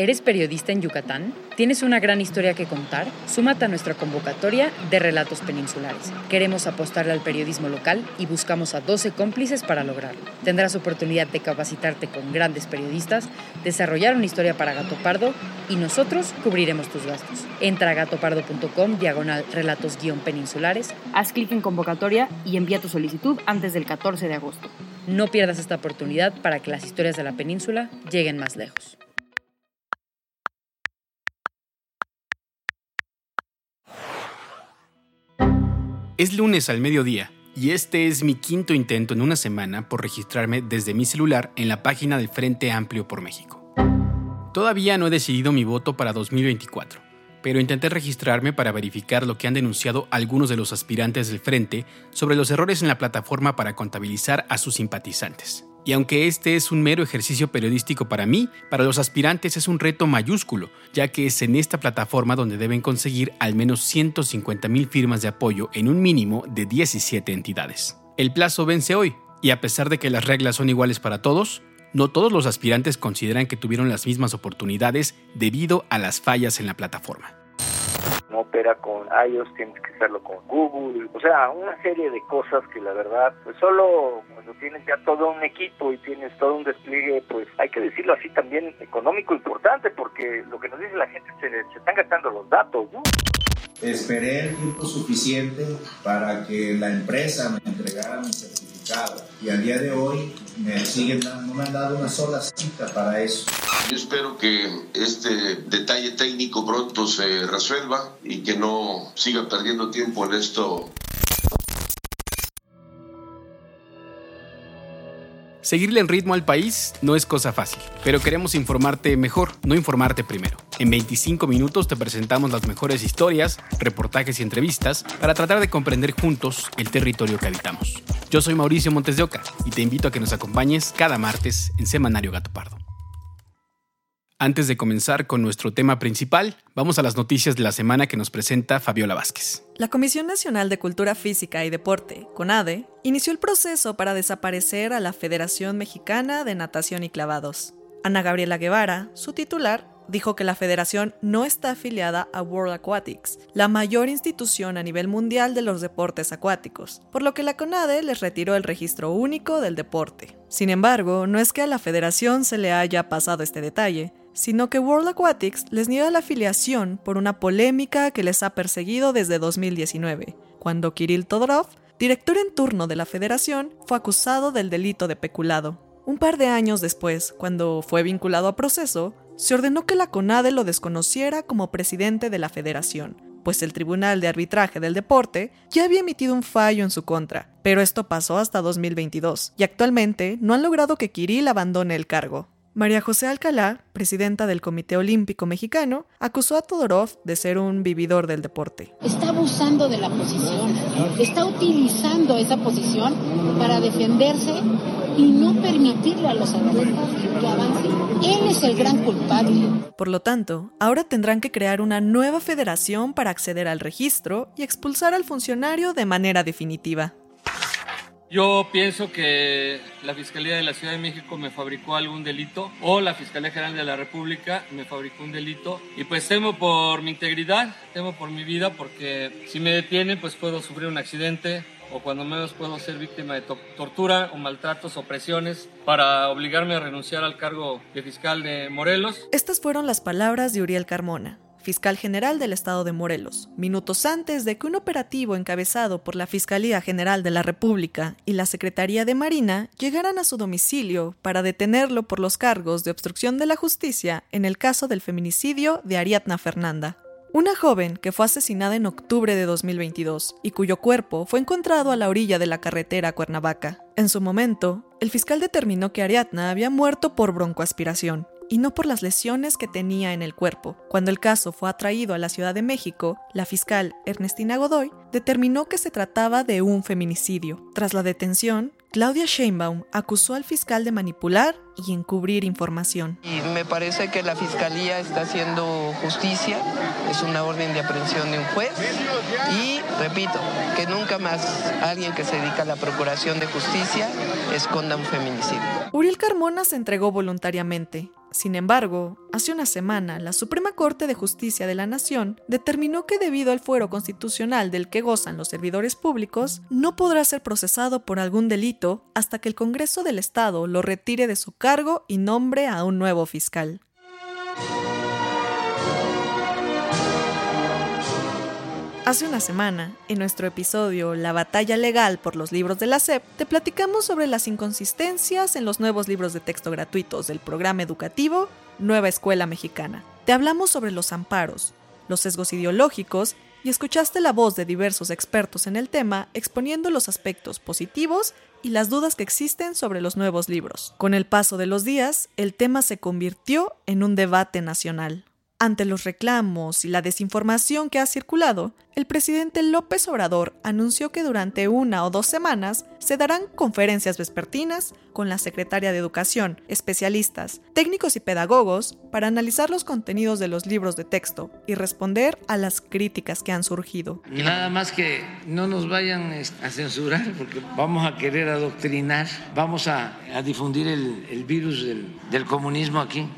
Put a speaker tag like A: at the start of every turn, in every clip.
A: ¿Eres periodista en Yucatán? ¿Tienes una gran historia que contar? Súmate a nuestra convocatoria de Relatos Peninsulares. Queremos apostarle al periodismo local y buscamos a 12 cómplices para lograrlo. Tendrás oportunidad de capacitarte con grandes periodistas, desarrollar una historia para Gato Pardo y nosotros cubriremos tus gastos. Entra a gatopardo.com, diagonal relatos-peninsulares, haz clic en convocatoria y envía tu solicitud antes del 14 de agosto. No pierdas esta oportunidad para que las historias de la península lleguen más lejos.
B: Es lunes al mediodía y este es mi quinto intento en una semana por registrarme desde mi celular en la página del Frente Amplio por México. Todavía no he decidido mi voto para 2024, pero intenté registrarme para verificar lo que han denunciado algunos de los aspirantes del Frente sobre los errores en la plataforma para contabilizar a sus simpatizantes. Y aunque este es un mero ejercicio periodístico para mí, para los aspirantes es un reto mayúsculo, ya que es en esta plataforma donde deben conseguir al menos 150 mil firmas de apoyo en un mínimo de 17 entidades. El plazo vence hoy, y a pesar de que las reglas son iguales para todos, no todos los aspirantes consideran que tuvieron las mismas oportunidades debido a las fallas en la plataforma
C: no opera con iOS, tienes que hacerlo con Google, o sea, una serie de cosas que la verdad, pues solo cuando tienes ya todo un equipo y tienes todo un despliegue, pues hay que decirlo así también económico importante, porque lo que nos dice la gente se, se están gastando los datos.
D: Esperé el tiempo suficiente para que la empresa me entregara mi certificado y al día de hoy me siguen no me han dado una sola cita para eso.
E: Yo espero que este detalle técnico pronto se resuelva y que no siga perdiendo tiempo en esto.
B: Seguirle en ritmo al país no es cosa fácil, pero queremos informarte mejor, no informarte primero. En 25 minutos te presentamos las mejores historias, reportajes y entrevistas para tratar de comprender juntos el territorio que habitamos. Yo soy Mauricio Montes de Oca y te invito a que nos acompañes cada martes en Semanario Gato Pardo. Antes de comenzar con nuestro tema principal, vamos a las noticias de la semana que nos presenta Fabiola Vázquez.
F: La Comisión Nacional de Cultura Física y Deporte, CONADE, inició el proceso para desaparecer a la Federación Mexicana de Natación y Clavados. Ana Gabriela Guevara, su titular, dijo que la federación no está afiliada a World Aquatics, la mayor institución a nivel mundial de los deportes acuáticos, por lo que la CONADE les retiró el registro único del deporte. Sin embargo, no es que a la federación se le haya pasado este detalle, sino que World Aquatics les niega la afiliación por una polémica que les ha perseguido desde 2019, cuando Kirill Todorov, director en turno de la federación, fue acusado del delito de peculado. Un par de años después, cuando fue vinculado a proceso, se ordenó que la CONADE lo desconociera como presidente de la federación, pues el Tribunal de Arbitraje del Deporte ya había emitido un fallo en su contra, pero esto pasó hasta 2022, y actualmente no han logrado que Kirill abandone el cargo. María José Alcalá, presidenta del Comité Olímpico Mexicano, acusó a Todorov de ser un vividor del deporte.
G: Está abusando de la posición, está utilizando esa posición para defenderse y no permitirle a los atletas que avancen. Él es el gran culpable.
F: Por lo tanto, ahora tendrán que crear una nueva federación para acceder al registro y expulsar al funcionario de manera definitiva.
H: Yo pienso que la Fiscalía de la Ciudad de México me fabricó algún delito o la Fiscalía General de la República me fabricó un delito y pues temo por mi integridad, temo por mi vida porque si me detienen pues puedo sufrir un accidente o cuando menos puedo ser víctima de tortura o maltratos o presiones para obligarme a renunciar al cargo de fiscal de Morelos.
F: Estas fueron las palabras de Uriel Carmona, fiscal general del estado de Morelos, minutos antes de que un operativo encabezado por la Fiscalía General de la República y la Secretaría de Marina llegaran a su domicilio para detenerlo por los cargos de obstrucción de la justicia en el caso del feminicidio de Ariadna Fernanda. Una joven que fue asesinada en octubre de 2022 y cuyo cuerpo fue encontrado a la orilla de la carretera Cuernavaca. En su momento, el fiscal determinó que Ariadna había muerto por broncoaspiración y no por las lesiones que tenía en el cuerpo. Cuando el caso fue atraído a la Ciudad de México, la fiscal Ernestina Godoy determinó que se trataba de un feminicidio. Tras la detención, Claudia Sheinbaum acusó al fiscal de manipular y encubrir información.
I: Y me parece que la fiscalía está haciendo justicia, es una orden de aprehensión de un juez y repito, que nunca más alguien que se dedica a la procuración de justicia esconda un feminicidio.
F: Uriel Carmona se entregó voluntariamente. Sin embargo, hace una semana, la Suprema Corte de Justicia de la Nación determinó que debido al fuero constitucional del que gozan los servidores públicos, no podrá ser procesado por algún delito hasta que el Congreso del Estado lo retire de su cargo y nombre a un nuevo fiscal. Hace una semana, en nuestro episodio La batalla legal por los libros de la SEP, te platicamos sobre las inconsistencias en los nuevos libros de texto gratuitos del programa educativo Nueva Escuela Mexicana. Te hablamos sobre los amparos, los sesgos ideológicos y escuchaste la voz de diversos expertos en el tema exponiendo los aspectos positivos y las dudas que existen sobre los nuevos libros. Con el paso de los días, el tema se convirtió en un debate nacional. Ante los reclamos y la desinformación que ha circulado, el presidente López Obrador anunció que durante una o dos semanas se darán conferencias vespertinas con la secretaria de Educación, especialistas, técnicos y pedagogos para analizar los contenidos de los libros de texto y responder a las críticas que han surgido.
J: Nada más que no nos vayan a censurar porque vamos a querer adoctrinar, vamos a, difundir el, virus del comunismo aquí.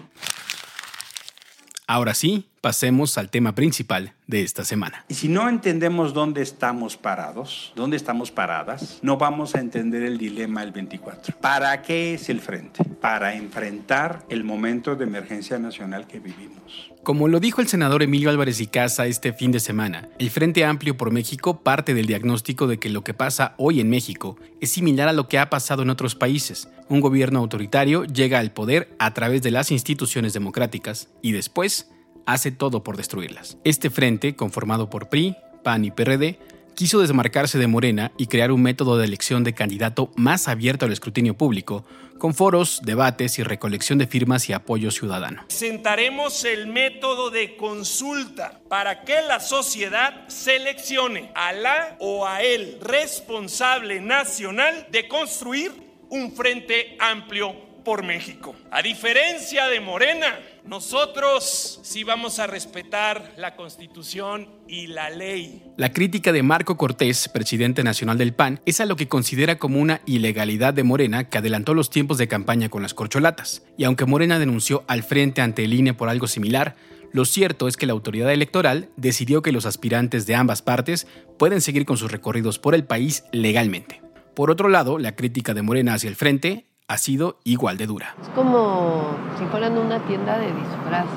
B: Ahora sí, pasemos al tema principal de esta semana.
K: Y si no entendemos dónde estamos parados, dónde estamos paradas, no vamos a entender el dilema del 24. ¿Para qué es el frente? Para enfrentar el momento de emergencia nacional que vivimos.
B: Como lo dijo el senador Emilio Álvarez y Casa este fin de semana, el Frente Amplio por México parte del diagnóstico de que lo que pasa hoy en México es similar a lo que ha pasado en otros países. Un gobierno autoritario llega al poder a través de las instituciones democráticas y después hace todo por destruirlas. Este frente, conformado por PRI, PAN y PRD, quiso desmarcarse de Morena y crear un método de elección de candidato más abierto al escrutinio público, con foros, debates y recolección de firmas y apoyo ciudadano.
L: Sentaremos el método de consulta para que la sociedad seleccione a la o a el responsable nacional de construir un frente amplio por México. A diferencia de Morena, nosotros sí vamos a respetar la Constitución y la ley.
B: La crítica de Marco Cortés, presidente nacional del PAN, es a lo que considera como una ilegalidad de Morena que adelantó los tiempos de campaña con las corcholatas. Y aunque Morena denunció al frente ante el INE por algo similar, lo cierto es que la autoridad electoral decidió que los aspirantes de ambas partes pueden seguir con sus recorridos por el país legalmente. Por otro lado, la crítica de Morena hacia el frente ha sido igual de dura.
I: Es como si fueran una tienda de disfraces.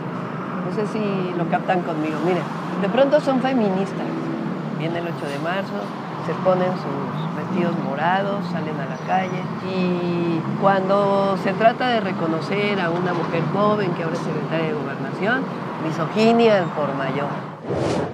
I: No sé si lo captan conmigo. Miren, de pronto son feministas. Viene el 8 de marzo, se ponen sus vestidos morados, salen a la calle y cuando se trata de reconocer a una mujer joven que ahora es secretaria de gobernación, misoginia por mayor.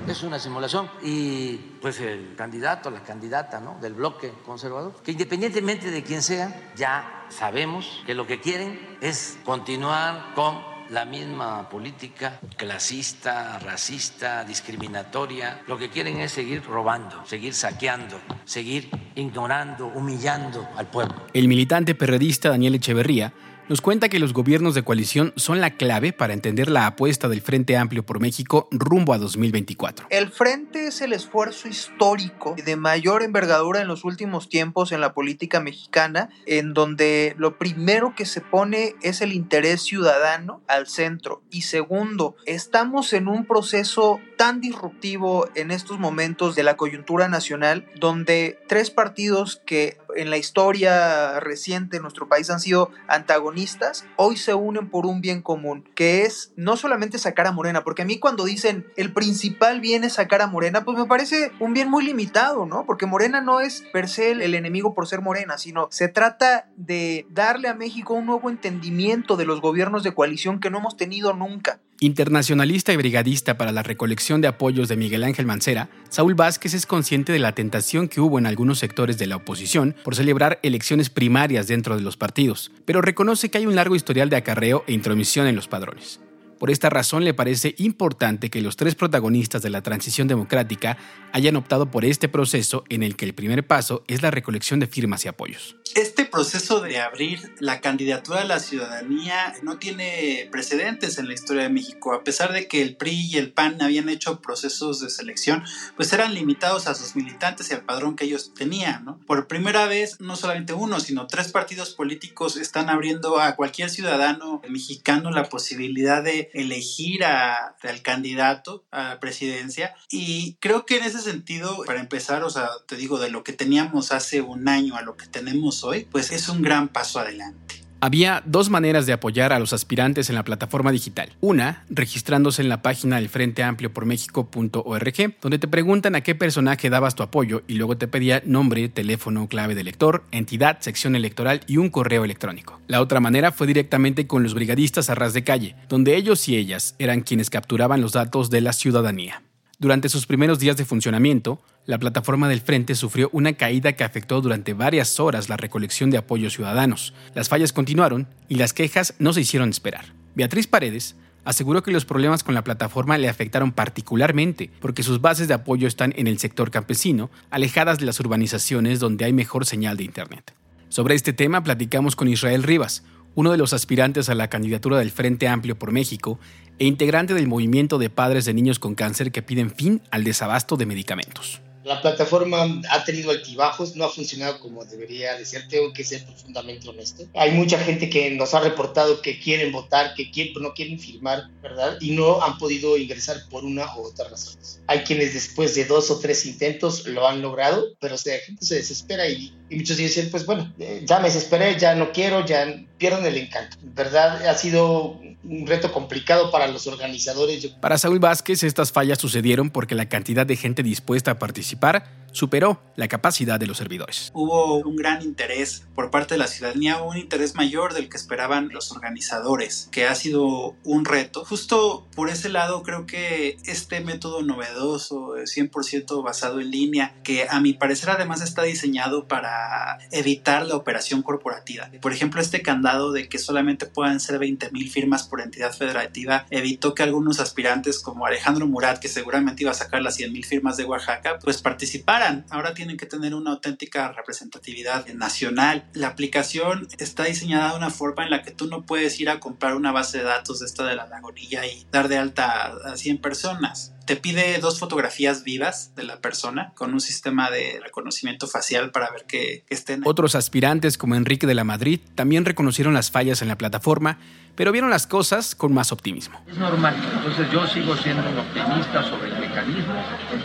J: Es una simulación y pues el candidato, la candidata ¿no? del bloque conservador, que independientemente de quién sea, ya sabemos que lo que quieren es continuar con la misma política clasista, racista, discriminatoria. Lo que quieren es seguir robando, seguir saqueando, seguir ignorando, humillando al pueblo.
B: El militante perredista Daniel Echeverría nos cuenta que los gobiernos de coalición son la clave para entender la apuesta del Frente Amplio por México rumbo a 2024.
M: El Frente es el esfuerzo histórico de mayor envergadura en los últimos tiempos en la política mexicana, en donde lo primero que se pone es el interés ciudadano al centro. Y segundo, estamos en un proceso tan disruptivo en estos momentos de la coyuntura nacional, donde tres partidos que en la historia reciente de nuestro país han sido antagonistas, hoy se unen por un bien común, que es no solamente sacar a Morena, porque a mí cuando dicen el principal bien es sacar a Morena, pues me parece un bien muy limitado, ¿no? Porque Morena no es per se el enemigo por ser Morena, sino se trata de darle a México un nuevo entendimiento de los gobiernos de coalición que no hemos tenido nunca.
B: Internacionalista y brigadista para la recolección de apoyos de Miguel Ángel Mancera, Saúl Vázquez es consciente de la tentación que hubo en algunos sectores de la oposición por celebrar elecciones primarias dentro de los partidos, pero reconoce que hay un largo historial de acarreo e intromisión en los padrones. Por esta razón le parece importante que los tres protagonistas de la transición democrática hayan optado por este proceso en el que el primer paso es la recolección de firmas y apoyos.
N: Este proceso de abrir la candidatura a la ciudadanía no tiene precedentes en la historia de México. A pesar de que el PRI y el PAN habían hecho procesos de selección, pues eran limitados a sus militantes y al padrón que ellos tenían. Por primera vez, no solamente uno, sino tres partidos políticos están abriendo a cualquier ciudadano mexicano la posibilidad de elegir al candidato a la presidencia. Y creo que en ese sentido, para empezar, o sea, te digo, de lo que teníamos hace un año a lo que tenemos hoy, pues es un gran paso adelante.
B: Había dos maneras de apoyar a los aspirantes en la plataforma digital. Una, registrándose en la página del Frente Amplio por México.org, donde te preguntan a qué personaje dabas tu apoyo y luego te pedía nombre, teléfono, clave de elector, entidad, sección electoral y un correo electrónico. La otra manera fue directamente con los brigadistas a ras de calle, donde ellos y ellas eran quienes capturaban los datos de la ciudadanía. Durante sus primeros días de funcionamiento, la plataforma del Frente sufrió una caída que afectó durante varias horas la recolección de apoyos ciudadanos. Las fallas continuaron y las quejas no se hicieron esperar. Beatriz Paredes aseguró que los problemas con la plataforma le afectaron particularmente porque sus bases de apoyo están en el sector campesino, alejadas de las urbanizaciones donde hay mejor señal de Internet. Sobre este tema platicamos con Israel Rivas, uno de los aspirantes a la candidatura del Frente Amplio por México e integrante del movimiento de padres de niños con cáncer que piden fin al desabasto de medicamentos.
O: La plataforma ha tenido altibajos, no ha funcionado como debería de ser, tengo que ser profundamente honesto. Hay mucha gente que nos ha reportado que quieren votar, que no quieren firmar, ¿verdad? Y no han podido ingresar por una u otra razón. Hay quienes después de dos o tres intentos lo han logrado, pero la gente se desespera y, y muchos dicen, pues bueno, eh, ya me desesperé, ya no quiero, ya pierden el encanto. ¿Verdad? Ha sido un reto complicado para los organizadores.
B: Para Saúl Vázquez, estas fallas sucedieron porque la cantidad de gente dispuesta a participar participar superó la capacidad de los servidores.
N: Hubo un gran interés por parte de la ciudadanía, un interés mayor del que esperaban los organizadores, que ha sido un reto. Justo por ese lado creo que este método novedoso, 100% basado en línea, que a mi parecer además está diseñado para evitar la operación corporativa. Por ejemplo, este candado de que solamente puedan ser 20.000 firmas por entidad federativa evitó que algunos aspirantes como Alejandro Murat, que seguramente iba a sacar las 100.000 firmas de Oaxaca, pues participaran Ahora tienen que tener una auténtica representatividad nacional. La aplicación está diseñada de una forma en la que tú no puedes ir a comprar una base de datos de esta de la lagonilla y dar de alta a 100 personas te pide dos fotografías vivas de la persona con un sistema de reconocimiento facial para ver que, que, estén.
B: Otros aspirantes como Enrique de la Madrid también reconocieron las fallas en la plataforma, pero vieron las cosas con más optimismo.
P: Es normal, entonces yo sigo siendo un optimista sobre el mecanismo,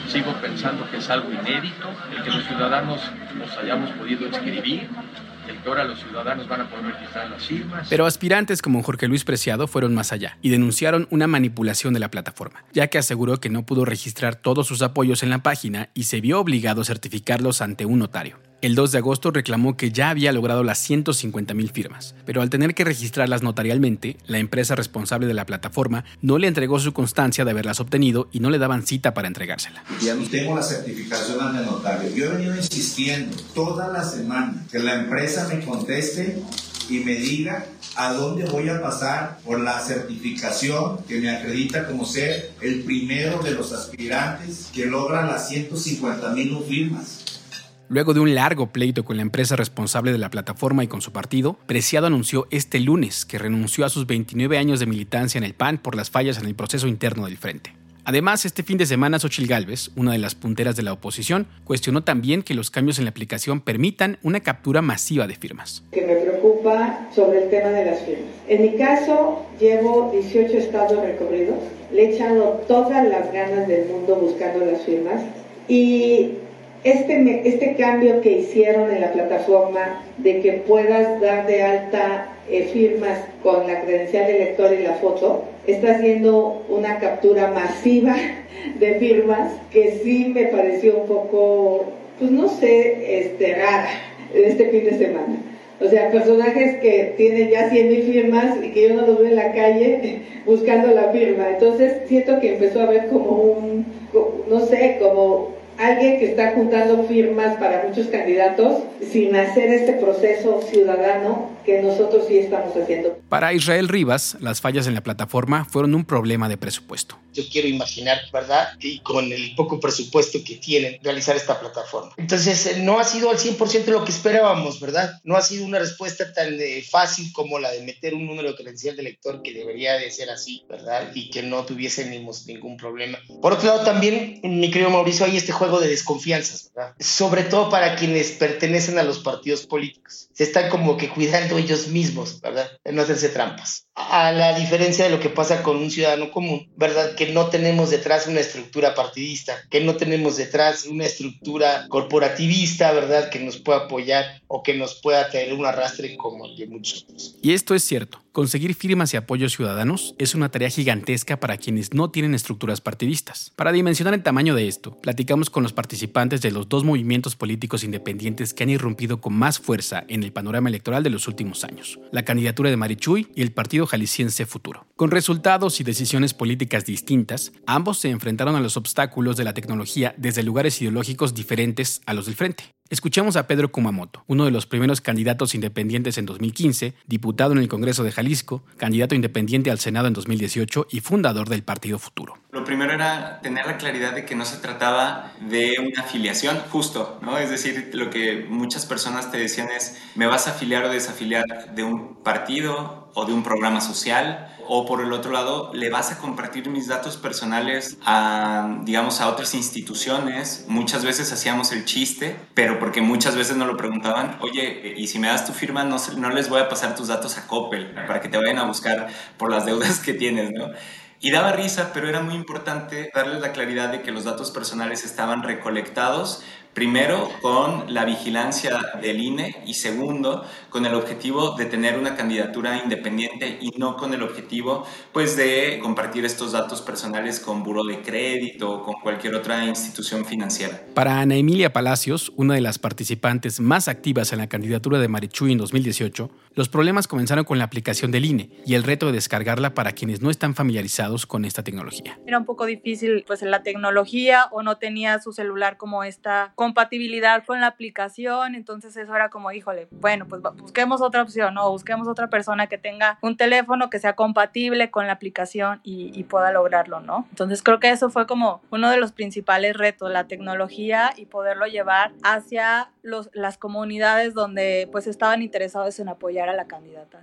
P: sigo pensando que es algo inédito, el que los ciudadanos nos hayamos podido escribir el que ahora los ciudadanos van a poder registrar las firmas.
B: Pero aspirantes como Jorge Luis Preciado fueron más allá y denunciaron una manipulación de la plataforma, ya que aseguró que no pudo registrar todos sus apoyos en la página y se vio obligado a certificarlos ante un notario. El 2 de agosto reclamó que ya había logrado las 150 mil firmas, pero al tener que registrarlas notarialmente, la empresa responsable de la plataforma no le entregó su constancia de haberlas obtenido y no le daban cita para entregársela.
D: Ya tengo la certificación ante notario. Yo he venido insistiendo toda la semana que la empresa me conteste y me diga a dónde voy a pasar por la certificación que me acredita como ser el primero de los aspirantes que logran las 150 mil firmas.
B: Luego de un largo pleito con la empresa responsable de la plataforma y con su partido, Preciado anunció este lunes que renunció a sus 29 años de militancia en el PAN por las fallas en el proceso interno del frente. Además, este fin de semana Xochil Gálvez, una de las punteras de la oposición, cuestionó también que los cambios en la aplicación permitan una captura masiva de firmas.
Q: Que me preocupa sobre el tema de las firmas. En mi caso, llevo 18 estados recorridos, le he echado todas las ganas del mundo buscando las firmas y este, este cambio que hicieron en la plataforma de que puedas dar de alta eh, firmas con la credencial de lector y la foto, está haciendo una captura masiva de firmas que sí me pareció un poco, pues no sé, este, rara este fin de semana. O sea, personajes que tienen ya 100 mil firmas y que yo no los veo en la calle buscando la firma. Entonces siento que empezó a haber como un, no sé, como alguien que está juntando firmas para muchos candidatos sin hacer este proceso ciudadano que nosotros sí estamos haciendo.
B: Para Israel Rivas, las fallas en la plataforma fueron un problema de presupuesto.
O: Yo quiero imaginar, ¿verdad? Y con el poco presupuesto que tienen, realizar esta plataforma. Entonces, eh, no ha sido al 100% lo que esperábamos, ¿verdad? No ha sido una respuesta tan eh, fácil como la de meter un número de credencial de lector que debería de ser así, ¿verdad? Y que no tuviésemos ningún problema. Por otro lado, también, mi querido Mauricio, hay este juego de desconfianzas, ¿verdad? Sobre todo para quienes pertenecen a los partidos políticos. Se están como que cuidando ellos mismos, ¿verdad? De no hacerse trampas. A la diferencia de lo que pasa con un ciudadano común, ¿verdad? Que no tenemos detrás una estructura partidista, que no tenemos detrás una estructura corporativista, ¿verdad? Que nos pueda apoyar o que nos pueda tener un arrastre como el de muchos otros.
B: Y esto es cierto. Conseguir firmas y apoyos ciudadanos es una tarea gigantesca para quienes no tienen estructuras partidistas. Para dimensionar el tamaño de esto, platicamos con los participantes de los dos movimientos políticos independientes que han irrumpido con más fuerza en el panorama electoral de los últimos años, la candidatura de Marichuy y el Partido Jalisciense Futuro. Con resultados y decisiones políticas distintas, ambos se enfrentaron a los obstáculos de la tecnología desde lugares ideológicos diferentes a los del frente. Escuchamos a Pedro Kumamoto, uno de los primeros candidatos independientes en 2015, diputado en el Congreso de Jalisco, candidato independiente al Senado en 2018 y fundador del Partido Futuro.
R: Lo primero era tener la claridad de que no se trataba de una afiliación justo, ¿no? Es decir, lo que muchas personas te decían es, ¿me vas a afiliar o desafiliar de un partido o de un programa social? o por el otro lado, le vas a compartir mis datos personales a, digamos, a otras instituciones. Muchas veces hacíamos el chiste, pero porque muchas veces nos lo preguntaban, oye, y si me das tu firma, no, no les voy a pasar tus datos a Coppel para que te vayan a buscar por las deudas que tienes, ¿no? Y daba risa, pero era muy importante darles la claridad de que los datos personales estaban recolectados Primero, con la vigilancia del INE y segundo, con el objetivo de tener una candidatura independiente y no con el objetivo pues, de compartir estos datos personales con buro de crédito o con cualquier otra institución financiera.
B: Para Ana Emilia Palacios, una de las participantes más activas en la candidatura de Marichuy en 2018, los problemas comenzaron con la aplicación del INE y el reto de descargarla para quienes no están familiarizados con esta tecnología.
S: Era un poco difícil pues la tecnología o no tenía su celular como esta compatibilidad con la aplicación, entonces eso era como, híjole, bueno, pues busquemos otra opción, ¿no? Busquemos otra persona que tenga un teléfono que sea compatible con la aplicación y, pueda lograrlo, ¿no? Entonces creo que eso fue como uno de los principales retos, la tecnología y poderlo llevar hacia los, las comunidades donde pues estaban interesados en apoyar a la candidata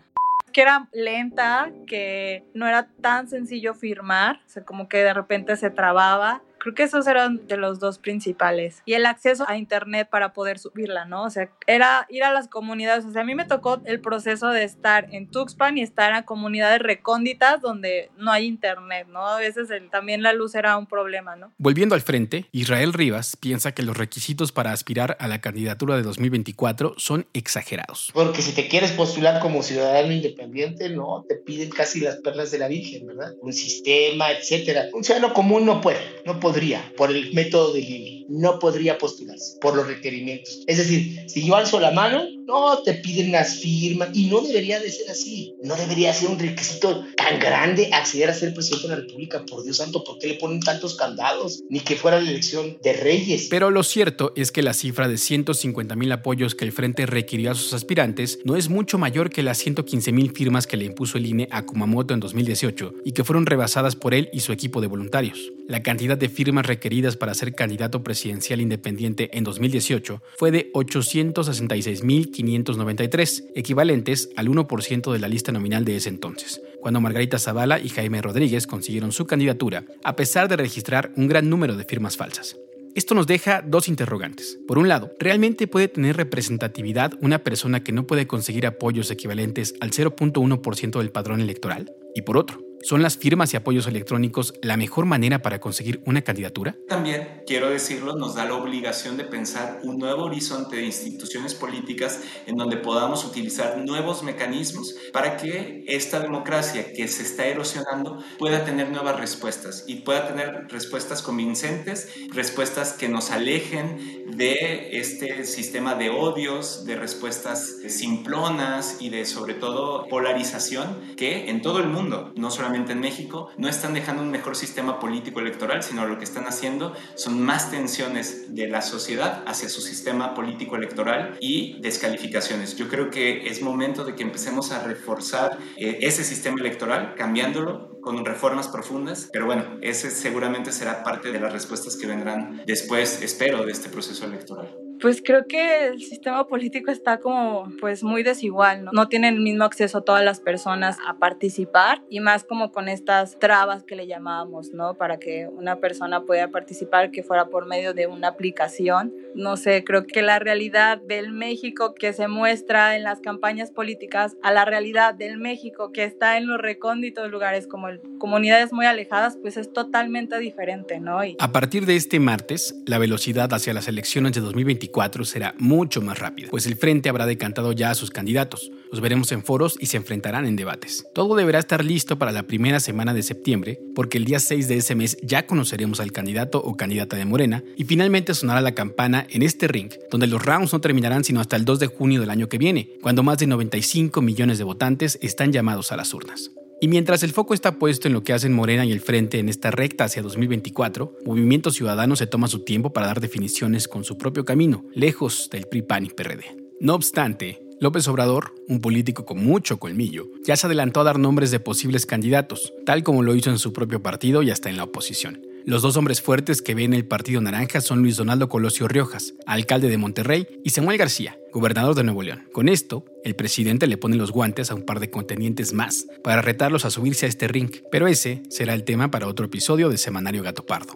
S: que era lenta, que no era tan sencillo firmar, o sea, como que de repente se trababa Creo que esos eran de los dos principales. Y el acceso a internet para poder subirla, ¿no? O sea, era ir a las comunidades. O sea, a mí me tocó el proceso de estar en Tuxpan y estar en comunidades recónditas donde no hay internet, ¿no? A veces también la luz era un problema, ¿no?
B: Volviendo al frente, Israel Rivas piensa que los requisitos para aspirar a la candidatura de 2024 son exagerados.
O: Porque si te quieres postular como ciudadano independiente, no, te piden casi las perlas de la Virgen, ¿verdad? Un sistema, etcétera. Un ciudadano común no puede, no puede podría, por el método del INE, no podría postularse por los requerimientos. Es decir, si yo alzo la mano, no te piden las firmas y no debería de ser así. No debería ser un requisito tan grande acceder a ser presidente de la República. Por Dios santo, ¿por qué le ponen tantos candados? Ni que fuera la elección de reyes.
B: Pero lo cierto es que la cifra de 150 mil apoyos que el Frente requirió a sus aspirantes no es mucho mayor que las 115 mil firmas que le impuso el INE a Kumamoto en 2018 y que fueron rebasadas por él y su equipo de voluntarios. La cantidad de firmas requeridas para ser candidato presidencial independiente en 2018 fue de 866.593, equivalentes al 1% de la lista nominal de ese entonces, cuando Margarita Zavala y Jaime Rodríguez consiguieron su candidatura, a pesar de registrar un gran número de firmas falsas. Esto nos deja dos interrogantes. Por un lado, ¿realmente puede tener representatividad una persona que no puede conseguir apoyos equivalentes al 0.1% del padrón electoral? Y por otro, ¿Son las firmas y apoyos electrónicos la mejor manera para conseguir una candidatura?
R: También, quiero decirlo, nos da la obligación de pensar un nuevo horizonte de instituciones políticas en donde podamos utilizar nuevos mecanismos para que esta democracia que se está erosionando pueda tener nuevas respuestas y pueda tener respuestas convincentes, respuestas que nos alejen de este sistema de odios, de respuestas simplonas y de sobre todo polarización que en todo el mundo, no solamente en México, no están dejando un mejor sistema político electoral, sino lo que están haciendo son más tensiones de la sociedad hacia su sistema político electoral y descalificaciones. Yo creo que es momento de que empecemos a reforzar eh, ese sistema electoral, cambiándolo con reformas profundas, pero bueno, ese seguramente será parte de las respuestas que vendrán después, espero, de este proceso electoral.
S: Pues creo que el sistema político está como pues muy desigual, ¿no? No tienen el mismo acceso todas las personas a participar y más como con estas trabas que le llamábamos, ¿no? Para que una persona pueda participar que fuera por medio de una aplicación. No sé, creo que la realidad del México que se muestra en las campañas políticas a la realidad del México que está en los recónditos lugares como el, comunidades muy alejadas, pues es totalmente diferente, ¿no? Y...
B: A partir de este martes, la velocidad hacia las elecciones de 2024 será mucho más rápida, pues el Frente habrá decantado ya a sus candidatos. Los veremos en foros y se enfrentarán en debates. Todo deberá estar listo para la primera semana de septiembre, porque el día 6 de ese mes ya conoceremos al candidato o candidata de Morena y finalmente sonará la campana en este ring, donde los rounds no terminarán sino hasta el 2 de junio del año que viene, cuando más de 95 millones de votantes están llamados a las urnas. Y mientras el foco está puesto en lo que hacen Morena y el Frente en esta recta hacia 2024, Movimiento Ciudadano se toma su tiempo para dar definiciones con su propio camino, lejos del PRI, PAN y PRD. No obstante, López Obrador, un político con mucho colmillo, ya se adelantó a dar nombres de posibles candidatos, tal como lo hizo en su propio partido y hasta en la oposición. Los dos hombres fuertes que ven el Partido Naranja son Luis Donaldo Colosio Riojas, alcalde de Monterrey, y Samuel García, gobernador de Nuevo León. Con esto, el presidente le pone los guantes a un par de contendientes más para retarlos a subirse a este ring, pero ese será el tema para otro episodio de Semanario Gato Pardo.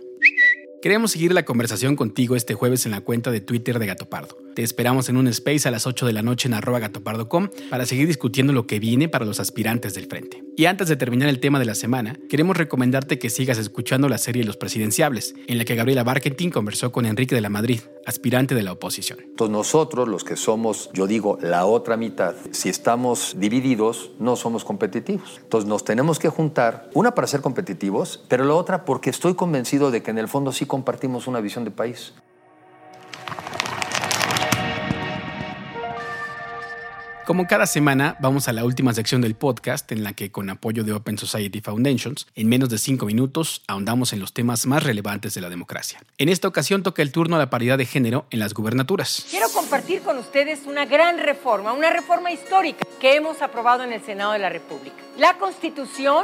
B: Queremos seguir la conversación contigo este jueves en la cuenta de Twitter de Gato Pardo. Te esperamos en un space a las 8 de la noche en gatopardo.com para seguir discutiendo lo que viene para los aspirantes del frente. Y antes de terminar el tema de la semana, queremos recomendarte que sigas escuchando la serie Los Presidenciables, en la que Gabriela Barkentin conversó con Enrique de la Madrid, aspirante de la oposición.
T: Entonces nosotros, los que somos, yo digo, la otra mitad, si estamos divididos, no somos competitivos. Entonces nos tenemos que juntar, una para ser competitivos, pero la otra porque estoy convencido de que en el fondo sí compartimos una visión de país.
B: Como cada semana, vamos a la última sección del podcast en la que, con apoyo de Open Society Foundations, en menos de cinco minutos ahondamos en los temas más relevantes de la democracia. En esta ocasión toca el turno a la paridad de género en las gubernaturas.
U: Quiero compartir con ustedes una gran reforma, una reforma histórica que hemos aprobado en el Senado de la República. La Constitución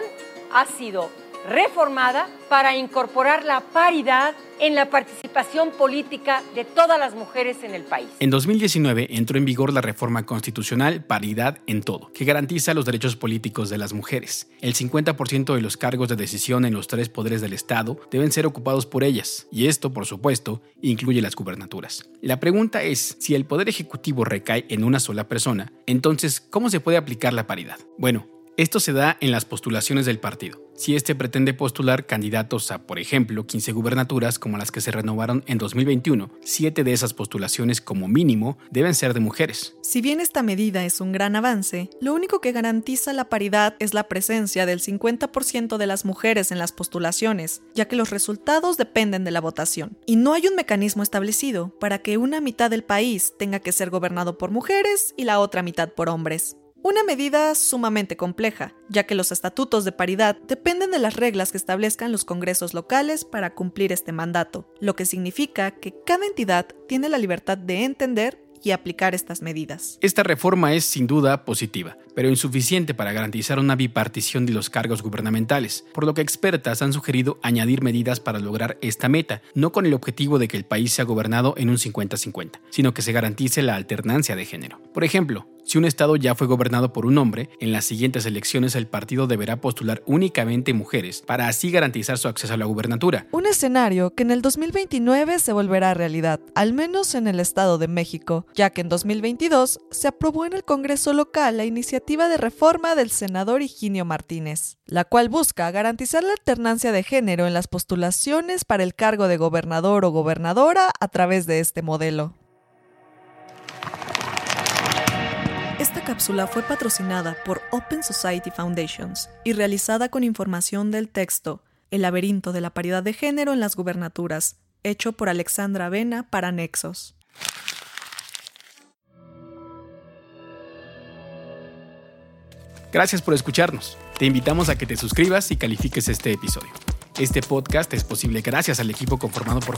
U: ha sido reformada para incorporar la paridad en la participación política de todas las mujeres en el país.
B: En 2019 entró en vigor la reforma constitucional Paridad en Todo, que garantiza los derechos políticos de las mujeres. El 50% de los cargos de decisión en los tres poderes del Estado deben ser ocupados por ellas, y esto, por supuesto, incluye las gubernaturas. La pregunta es, si el poder ejecutivo recae en una sola persona, entonces, ¿cómo se puede aplicar la paridad? Bueno, esto se da en las postulaciones del partido. Si este pretende postular candidatos a, por ejemplo, 15 gubernaturas como las que se renovaron en 2021, siete de esas postulaciones como mínimo deben ser de mujeres.
F: Si bien esta medida es un gran avance, lo único que garantiza la paridad es la presencia del 50% de las mujeres en las postulaciones, ya que los resultados dependen de la votación. Y no hay un mecanismo establecido para que una mitad del país tenga que ser gobernado por mujeres y la otra mitad por hombres. Una medida sumamente compleja, ya que los estatutos de paridad dependen de las reglas que establezcan los congresos locales para cumplir este mandato, lo que significa que cada entidad tiene la libertad de entender y aplicar estas medidas.
B: Esta reforma es sin duda positiva, pero insuficiente para garantizar una bipartición de los cargos gubernamentales, por lo que expertas han sugerido añadir medidas para lograr esta meta, no con el objetivo de que el país sea gobernado en un 50-50, sino que se garantice la alternancia de género. Por ejemplo, Si un estado ya fue gobernado por un hombre, en las siguientes elecciones el partido deberá postular únicamente mujeres para así garantizar su acceso a la gubernatura.
F: Un escenario que en el 2029 se volverá realidad, al menos en el Estado de México, ya que en 2022 se aprobó en el Congreso local la iniciativa de reforma del senador Higinio Martínez, la cual busca garantizar la alternancia de género en las postulaciones para el cargo de gobernador o gobernadora a través de este modelo. Esta cápsula fue patrocinada por Open Society Foundations y realizada con información del texto El laberinto de la paridad de género en las gubernaturas, hecho por Alexandra Avena para Nexos.
B: Gracias por escucharnos. Te invitamos a que te suscribas y califiques este episodio. Este podcast es posible gracias al equipo conformado por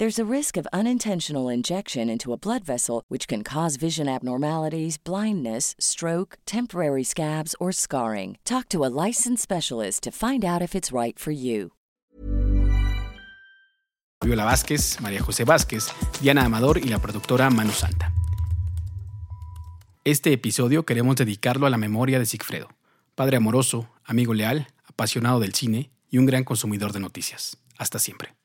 V: There's a risk of unintentional injection into a blood vessel, which can cause vision abnormalities, blindness, stroke, temporary scabs, or scarring. Talk to a licensed specialist to find out if it's right for you.
B: Viola Vázquez, María José Vázquez, Diana Amador y la productora Manu Santa. Este episodio queremos dedicarlo a la memoria de Sigfredo, padre amoroso, amigo leal, apasionado del cine y un gran consumidor de noticias. Hasta siempre.